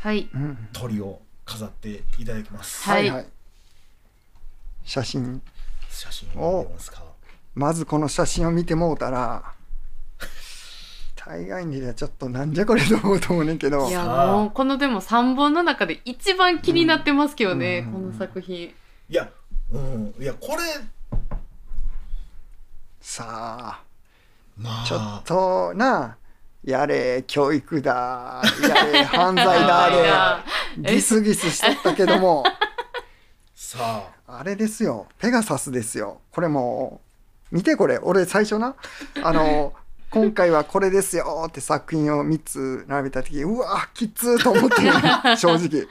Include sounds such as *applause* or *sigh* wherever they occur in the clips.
はい。うん。鳥を飾っていただきます、はい。写真。写真をますか？まずこの写真を見てもうたら大概にはちょっとなんじゃこれと思うと思うねんけど。いやもうこのでも3本の中で一番気になってますけどね、うん。この作品。いやうん。いやこれ。さあ。まあ。ちょっとなやれ教育だ。やれ *laughs* 犯罪だでギスギスしとったけども。*laughs* さあ。あれですよ。ペガサスですよ。これもう見てこれ。俺最初な。あの *laughs* 今回はこれですよ。って作品を3つ並べた時うわきつーと思ってる正直。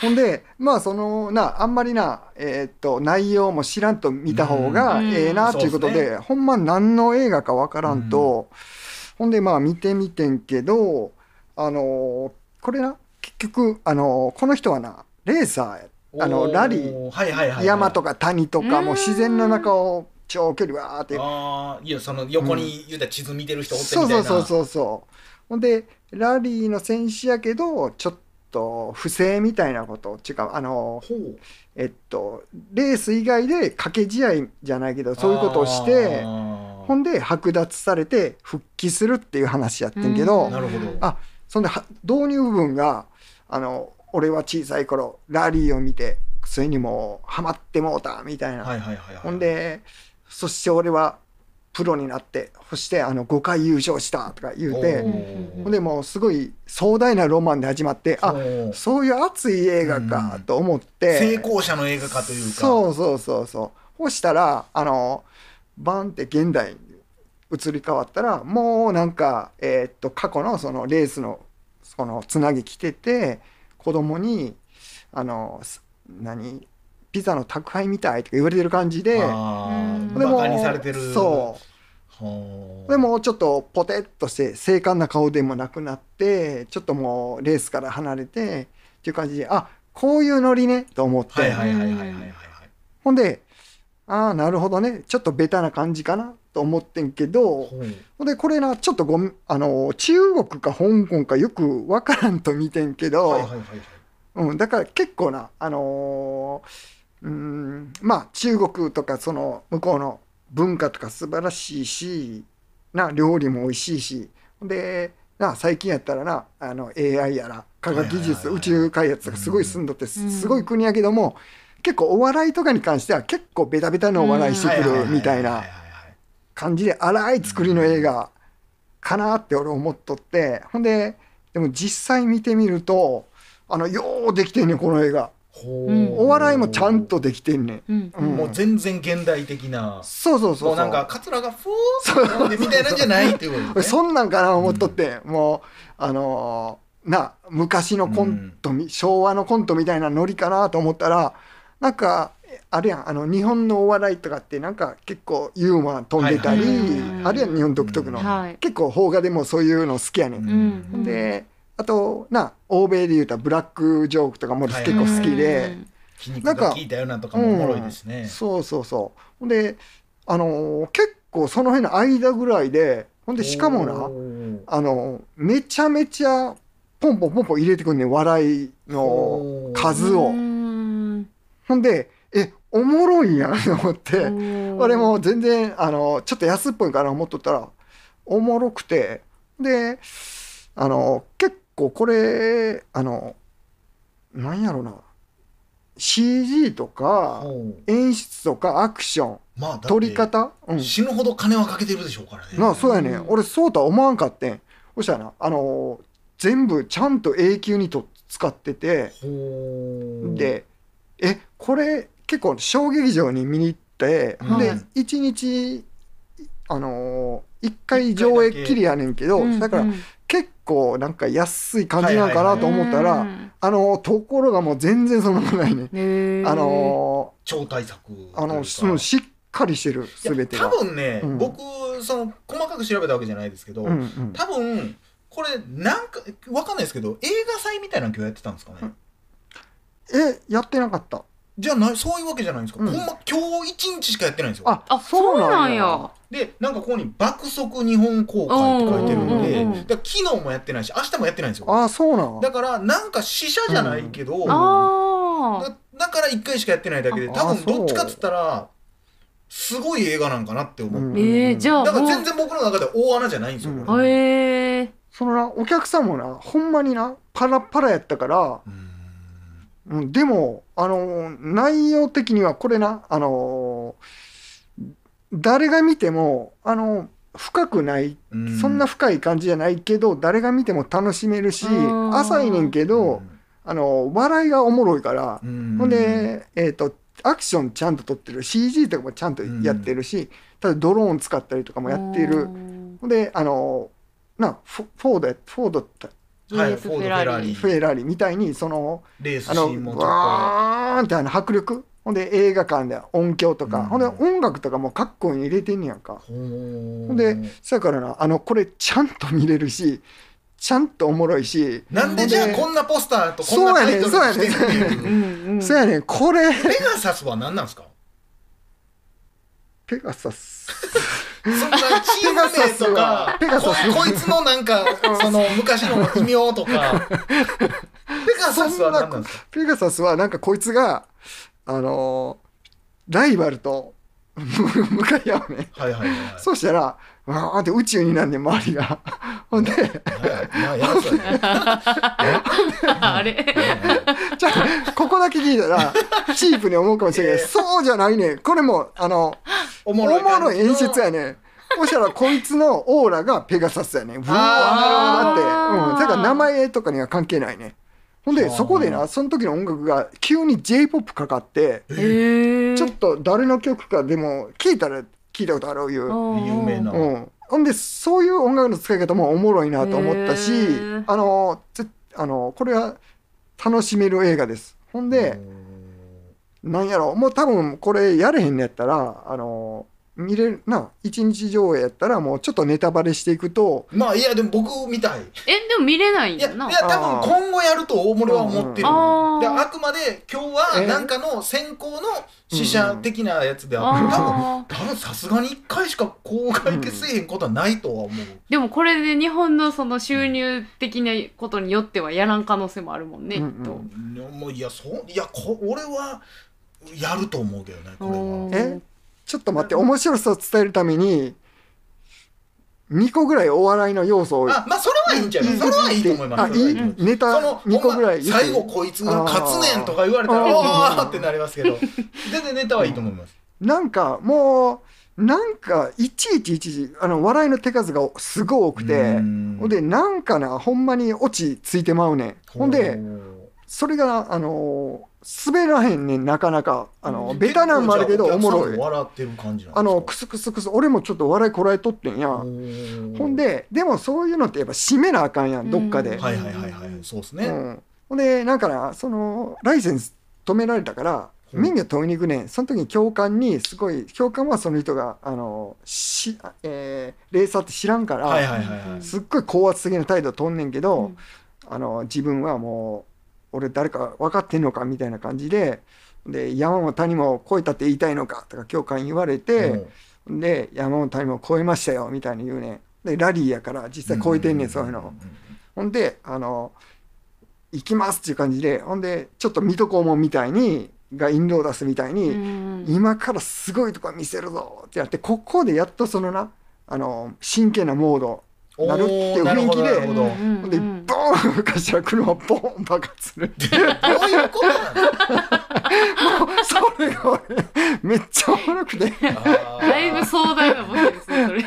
ほんでまあそのなあんまりなえーっと内容も知らんと見た方がうん。ええなっていうことで、そうっすほんま何の映画かわからんと、ほんでまあ見てみてんけどあのこれな結局あのこの人はなレーサーやあのラリーはいはいはいはい。山とか谷とかうん。もう自然の中を長距離わーって。ああいやその横に言うたら地図見てる人おってそうみたいな。そうそうそうそうほんでラリーの選手やけどちょっと不正みたいなこと。違うあのほう。えっとレース以外で掛け試合じゃないけどそういうことをしてほんで剥奪されて復帰するっていう話やってんけど、うん。なるほど。あそんでは導入部分があの俺は小さい頃ラリーを見てそれにもうハマってもうたみたいな、はいはいはいはい。ほんでそして俺はプロになってそしてあの5回優勝したとか言うおてー。ほんでもうすごい壮大なロマンで始まってあそういう熱い映画かと思って、成功者の映画化というか。そうそうそうそう。そしたらあのバンって現代に移り変わったらもうなんか、えーっと過去のそのレースのそのつなぎ来てて子供にあのす何ピザの宅配みたいとか言われてる感じであーうん。バカにされてる。そう。でもちょっとポテッとして精悍な顔でもなくなってちょっともうレースから離れてっていう感じであこういうノリねと思って、はいはいはいはいはいはいはい。ほんでああなるほどね。ちょっとベタな感じかなと思ってんけど。ほうほんでこれなちょっとごめんあの中国か香港かよくわからんと見てんけど、うん、だから結構なあのーうーんまあ中国とかその向こうの文化とか素晴らしいしな料理も美味しいし。でな最近やったらなあの AI やら科学技術、宇宙開発がすごい進んどってす,、うん。ごい国やけども結構お笑いとかに関しては結構ベタベタのお笑いしてくるみたいな感じで荒い作りの映画かなって俺思っとってほんででも実際見てみるとあのようできてんねんこの映画お笑いもちゃんとできてんねん。うん。うん。もう全然現代的な。そうそうそうそう。もうなんかカツラがふーっとみたいなんじゃないっていうことね。*laughs* そんなんかな思っとって、もうあのーな昔のコントみ、昭和のコントみたいなノリかなと思ったらなんかあれやん。あの日本のお笑いとかってなんか結構ユーモア飛んでたり、あるいは日本独特の、はい。結構邦画でもそういうの好きやねん。であとな欧米で言うたらブラックジョークとかもはい結構好きで、うん。筋肉が効いたようなとかもおもろいですね。そうそうそう。ほんであのー結構その辺の間ぐらいでほんでしかもなあのめちゃめちゃポンポンポンポン入れてくんねん笑いの数を。うんほんでえおもろいんやんと思って俺も全然あのちょっと安っぽいかな思っとったらおもろくてであの結構これあのなんやろな CG とか演出とかアクションまあ撮り方、うん、死ぬほど金はかけてるでしょうからね。そうやね、うん。俺そうとは思わんかってん。そしたらなあの全部ちゃんと永久にと使っててでえこれ結構小劇場に見に行って、うんで1日あのー、1回上映きりやねんけど、うんだからうん。結構なんか安い感じなんかなと思ったら、うんあのーところがもう全然そんなことないね、あの超大作ーあのというか。うんしっかりしてる全てが。多分ね、うん。僕その細かく調べたわけじゃないですけど、うんうん。多分これなんかわかんないですけど映画祭みたいなの今日やってたんですかね、えやってなかった。じゃないそういうわけじゃないんですか、うん。ほんま今日一日しかやってないんですよ。ああそうなんや。でなんかここに「爆速日本公開」って書いてるんで、うんうんうんだから昨日もやってないし明日もやってないんですよ。あそうなん。だからなんか死者じゃないけど、ああだだから1回しかやってないだけで多分あそうどっちかっつったらすごい映画なんかなって思う、うん。えー、じゃあだから全然僕の中で大穴じゃないんですよ、うん。これ。へえそのなお客さんもなほんまになパラパラやったから、うんうん、でもあの内容的にはこれなあの誰が見てもあの深くないうん。そんな深い感じじゃないけど誰が見ても楽しめるしうん。浅いねんけどあの笑いがおもろいからうん。ほんでえっとアクションちゃんと撮ってる CG とかもちゃんとやってるしただドローン使ったりとかもやってる。ほんであのなフォードやフォードってはいフェラリ。フェラーリ。みたいにそのレースシあのーンもと。わーんってあの迫力？ほんで映画館で音響とか、うん。ほんで音楽とかもかっこいいに入れてんねやんか。ほん。でそやからなあのこれちゃんと見れるしちゃんとおもろいし。なんでじゃあこんなポスターとこんなタイトルにしてんの？っていううん。うん。そやねん。これ。ペガサスは何なんですか？ペガサスそんなチーム名とかペガサス。ここいつのなんかその昔の異名とか。*laughs* ペガサスは何なんですか？ペガサスはなんかこいつがあのーライバルと *laughs* 向かい合うね。はいはいはいはい。そうしたらわーって宇宙になんねん周りが。*laughs* ほんで *laughs* あれ？じゃあここだけ聞いたらチープに思うかもしれないけどそうじゃないねん。これもあのおおももろい演出やねん。そしたらこいつのオーラがペガサスやねん。ブワーあって。ーうん。だから名前とかには関係ないねほんではあそこでなその時の音楽が急に j p o p かかってちょっと誰の曲かでも聞いたら聞いたことあるいう、有名な。うん、ほんでそういう音楽の使い方もおもろいなと思ったしあのぜあのこれは楽しめる映画です。ほんでなんやろ。もう多分これやれへんのやったらあの見れるな。一日上映やったらもうちょっとネタバレしていくと。まあいやでも僕みたい。えでも見れないんいやいやなや多分今後やると俺は思ってる。ああくまで今日はえ？なんかの先行の死者的なやつであって多分あー。多分さすがに1回しか公開せえへんことはないとは思う、でもこれで日本のその収入的なことによってはやらん可能性もあるもんね、うんきっと。いやもういやそういやこ俺はやると思うけどねこれは。え？ちょっと待って面白さを伝えるために2個ぐらいお笑いの要素をあまあそれはいいんじゃない？それはいいと思います。あいいネタその2個ぐらい。最後こいつが勝つねんとか言われたらあー。ってなりますけど。全然ネタはいいと思います。なんかもうなんかいちいちいちいちあの笑いの手数がすごい多くてうん。ほんでなんかなほんまにオチついてまうねん。ほんでそれがあの滑らへんねんなかなか。あのベタなんもあるけどおもろい。笑ってる感じあのクスクスクス俺もちょっと笑いこらえとってんや。ほんででもそういうのってやっぱ締めなあかんやんどっかで、うんはいはいはいはい。そうですね、うん、ほんでなんかなそのライセンス止められたからうん。免許取りに行くねん。その時に教官にすごい教官はその人があのし、えーレーサーって知らんから、はいはいはいはい。すっごい高圧的な態度を取んねんけど、うん。あの自分はもう俺誰か分かってんのかみたいな感じでで山も谷も越えたって言いたいのかとか教官言われて、で山も谷も越えましたよみたいに言うね。んでラリーやから実際越えてんねんそういうの。ほんで、あの、行きますっていう感じで、ほんで、ちょっと水戸黄門みたいに、が引導出すみたいに、うん。今からすごいとこ見せるぞってやって、ここでやっとそのな、あの、真剣なモード、なるっていう雰囲気でで、ボーン吹かしたら車ボーン爆発するっていう。どういうことなの *laughs* それが俺、めっちゃおもろくて。*laughs* だいぶ壮大なボケですねそれ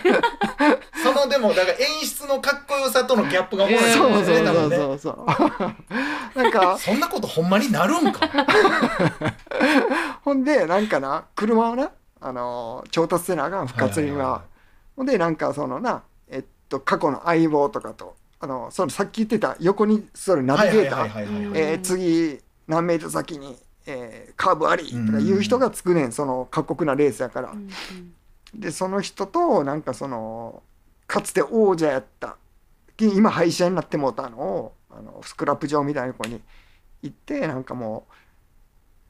そのでもだから演出のかっこよさとのギャップがおもろいそうですそうそうね多分ねそうそう。なんか、そんなことほんまになるんかほんで、なんかな、車をな、あのー調達せなあかん、不活には。ほんで、なんかそのな、と、過去の相棒とかと、あの、そのさっき言ってた横に座るナビゲーター、次、何メートル先に、えーカーブありとかいう人がつくねん、その過酷なレースやから。うんで、その人と、なんかその、かつて王者やった、今廃車になってもうたのを、あのスクラップ場みたいなとこに行って、なんかも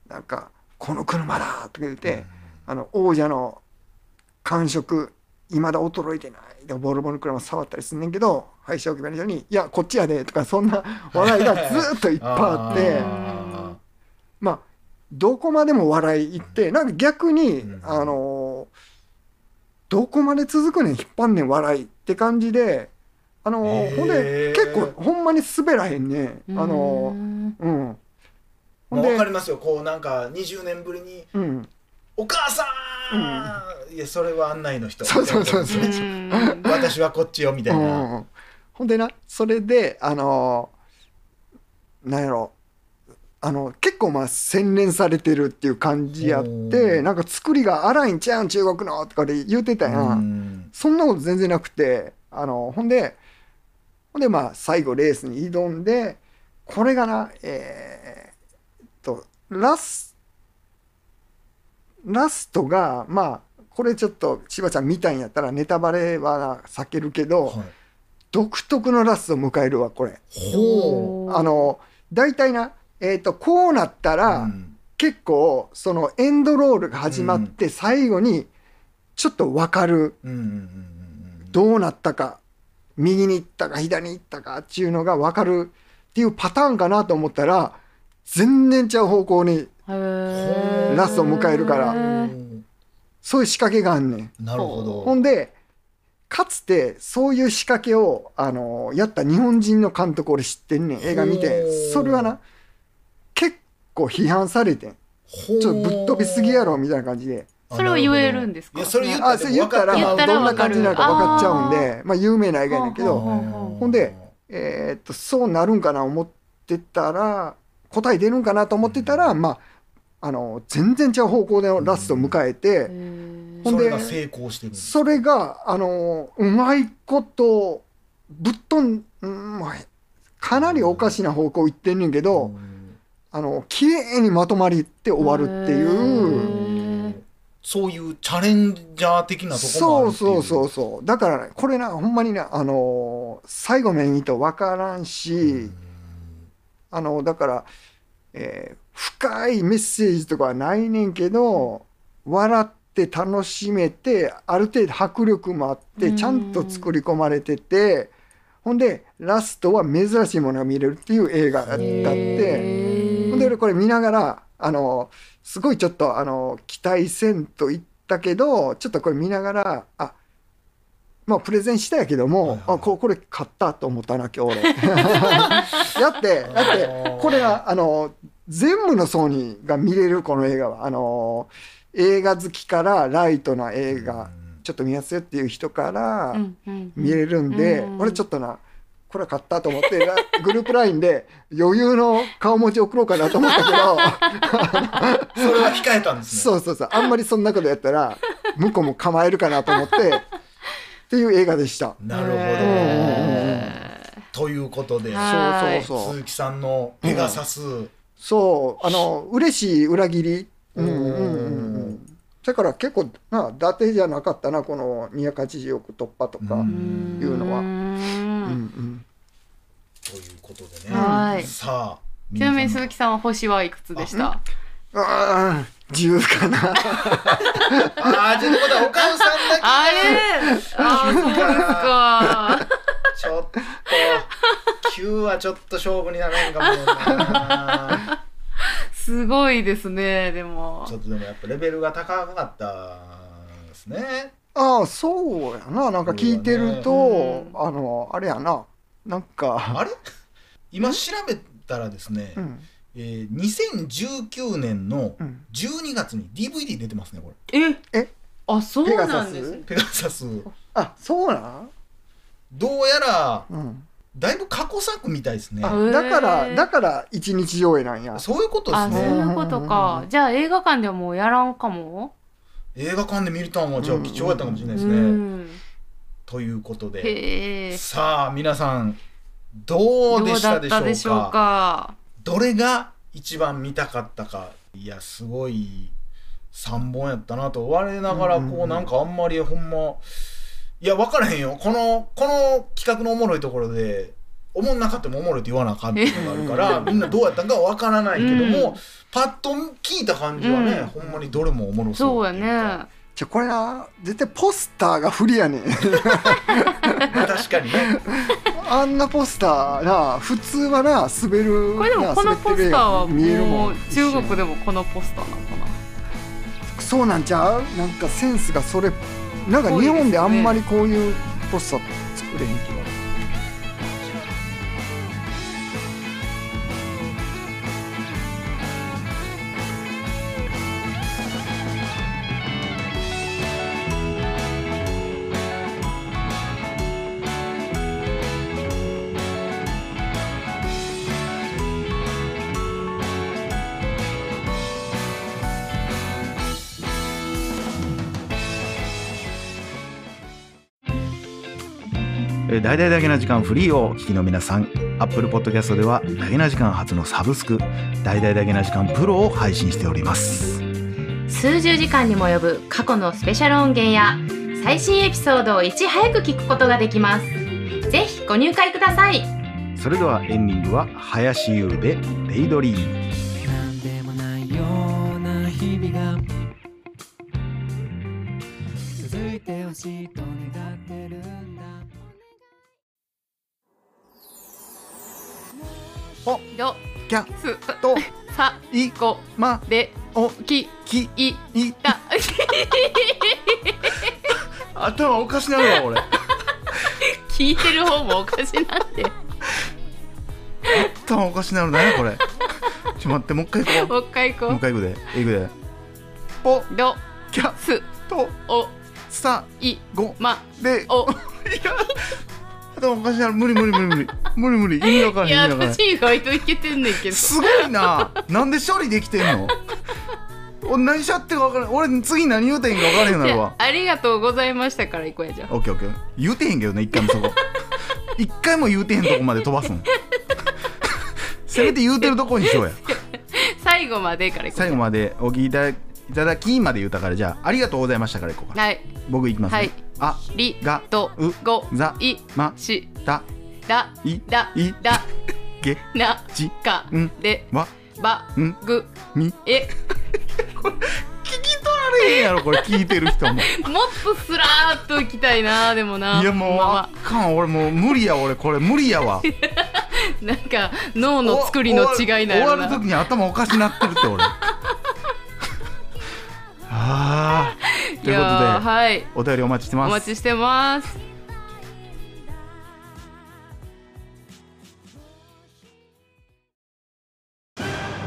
う、なんか、この車だ!」とか言って、あの王者の感触いまだ衰えてない。でボルボの車触ったりすんねんけど廃車置き場の人に「いやこっちやで」とかそんな笑いがずっといっぱいあって。あまあどこまでも笑いいってなんか逆に、うん。あのどこまで続くねん引っ張んねん笑いって感じであのほんで結構ほんまに滑らへんねん。あのうん。わかりますよ。こうなんか20年ぶりにうん「お母さん、いやそれは案内の人。そうそうそうそう。うん。私はこっちよみたいな、うん。ほんでなそれであのなんやろ。あの結構まあ洗練されてるっていう感じやっおてーなんか作りが荒いんちゃうん中国のとかで言うてたやん、うん。そんなこと全然なくてあのほんでほんでまあ最後レースに挑んでこれがなえーっとラスラストがまあこれちょっと柴ちゃん見たんやったらネタバレは避けるけど、はい。独特のラストを迎えるわこれ。ほあの大体な、えーっとこうなったう、ら、うん。結構そのエンドロールが始まって最後にちょっと分かるうんどうなったか右に行ったか左に行ったかっていうのが分かるっていうパターンかなと思ったら全然ちゃう方向にラストを迎えるから。うんそういう仕掛けがあんねん。なるほど。ほんでかつてそういう仕掛けをあのやった日本人の監督俺知ってんねん。映画見て。それはな結構批判されてん。ちょっとぶっ飛びすぎやろみたいな感じで。それを言えるんですか？いやそれ言あそれ言ったら言ったらどんな感じになるか分かっちゃうん分でまあ有名な映画やねんけど。ほんでえーっとそうなるんかな思ってたら答え出るんかなと思ってたら、まああの全然違う方向でのラストを迎えて、ほんでそれが成功してるそれがあのうまいことぶっ飛ん、うんまあ、かなりおかしな方向行ってんねんけど、うん。あの綺麗にまとまりって終わるっていう。そういうチャレンジャー的なとこもあそうるっていう。そうそうそうだからねこれなほんまにねあの最後目見と分からんし、あのだから、えー深いメッセージとかはないねんけど笑って楽しめてある程度迫力もあってうん。ちゃんと作り込まれててほんでラストは珍しいものが見れるっていう映画だって。ほんで俺これ見ながらあのすごいちょっとあの期待せんと言ったけどちょっとこれ見ながらあまあプレゼンしたやけども、はいはい。あここれ買ったと思ったな今日俺。やってだってこれがあの全部のソニーが見れるこの映画は。あの映画好きからライトな映画ちょっと見やすいっていう人からうんうん見れるんで、うん俺ちょっとなこれ買ったと思って *laughs* ラグループラインで余裕の顔文字送ろうかなと思ったけど *laughs* *laughs* それは控えたんですね。そうそうそう。あんまりそんなことやったら向こうも構えるかなと思ってっていう映画でした。なるほど、へということではい。そうそうそう。鈴木さんのペガサス、そうあの嬉しい裏切り。うんうんうんううんんだから結構な伊達じゃなかったなこの280億突破とか、ううん。んいうのは。ううん。んということでね、はい。さあちなみに鈴木さんは星はいくつでした？ああ10かな。*laughs* ああ、ということは、お母さんだけ。あれ？あーそうですかちょっと、9はちょっと勝負にならんかもな。*laughs* すごいですねでも。ちょっとでもやっぱレベルが高かったですね。ああそうやな。なんか聞いてると、ねあのあれやな。なんかあれ？今調べたらですね、うん。えー、2019年のうん。12月に DVD 出てますね、こえ？え？あそうなんですね。れ。ペガサス。あそうなん？どうやら、うん。だいぶ過去作みたいですね。だからだから一日上映なんや。そういうことであそうすね。いうことか。じゃあ映画館ではもうやらんかも？映画館で見るとはもうじゃあ貴重やったかもしれないですうね。ん。ということで。さあ皆さんどうでしたでしょうか？どうだったでしょうか？どれが一番見たかったか。いやすごい3本やったなと。我ながらこうなんかあんまりほんまいや分からへんよ。このこの企画のおもろいところでおもんなかってもおもろいって言わなあかんっていうのがあるからみんなどうやったんかわからないけども、うん。パッと聞いた感じはね、うん。ほんまにどれもおもろそうやそうっていうか。ね。じゃこれな絶対ポスターが不利やねん。ま *laughs* あ確かにね。あんなポスターな普通はな滑るこれでもなこのポスターはももうん中国でもこのポスターなのかな。そうなんちゃう？なんかセンスがそれなんか日本であんまりこういうポスター作れへん気が大々だけな時間フリーをお聞きの皆さん Apple Podcast ではだけな時間初のサブスク大々だけな時間プロを配信しております。数十時間にも及ぶ過去のスペシャル音源や最新エピソードをいち早く聞くことができます。ぜひご入会ください。それではエンディングは林優で「デイドリー。ムなんでもないような日々が続いてほしいと願ってるんだどキャすとさいこまでおききいいた。*laughs* 頭おかしなるわ俺 *laughs* 聞いてる方もおかしなって。頭おかしなるねこれ。ちょ待ってもう一回行こもう一回行う。もうこ一回行くで行くで。ぽうどキャすとおさいごまでお。*laughs* 頭おかしなる。無理無理無理無理無理無理。意味わからいやへん意味わからへん。私意外といけてんねんけど。すごいな。なんで処理できてんの？俺何しちゃってるか分からん。俺次何言うてんか分からへんなるわ。ありがとうございましたから行こうやじゃあオッケーオッケー。言うてへんけどね一回もそこ。一回も言うてへんとこまで飛ばすん。せめて言うてるとこにしようや。最後までから行こう最後までお聞きいただいただきまで言うたからじゃあありがとうございましたからいこうか。はい。僕いきますね、はい。ありがとうございまし。ただだいだいだげなじかんでわばんぐみ。え。*laughs* 聞き取られへんやろこれ聞いてる人も。もっとスラーっと行きたいなでもないやもうまあまあ。かん俺もう無理や俺これ無理やわ。あ *laughs* なんか脳の作りの違いな終わる時に頭おかしなってるって俺。*laughs* あー。ということで、はい。お便りお待ちしておます。待ちしてます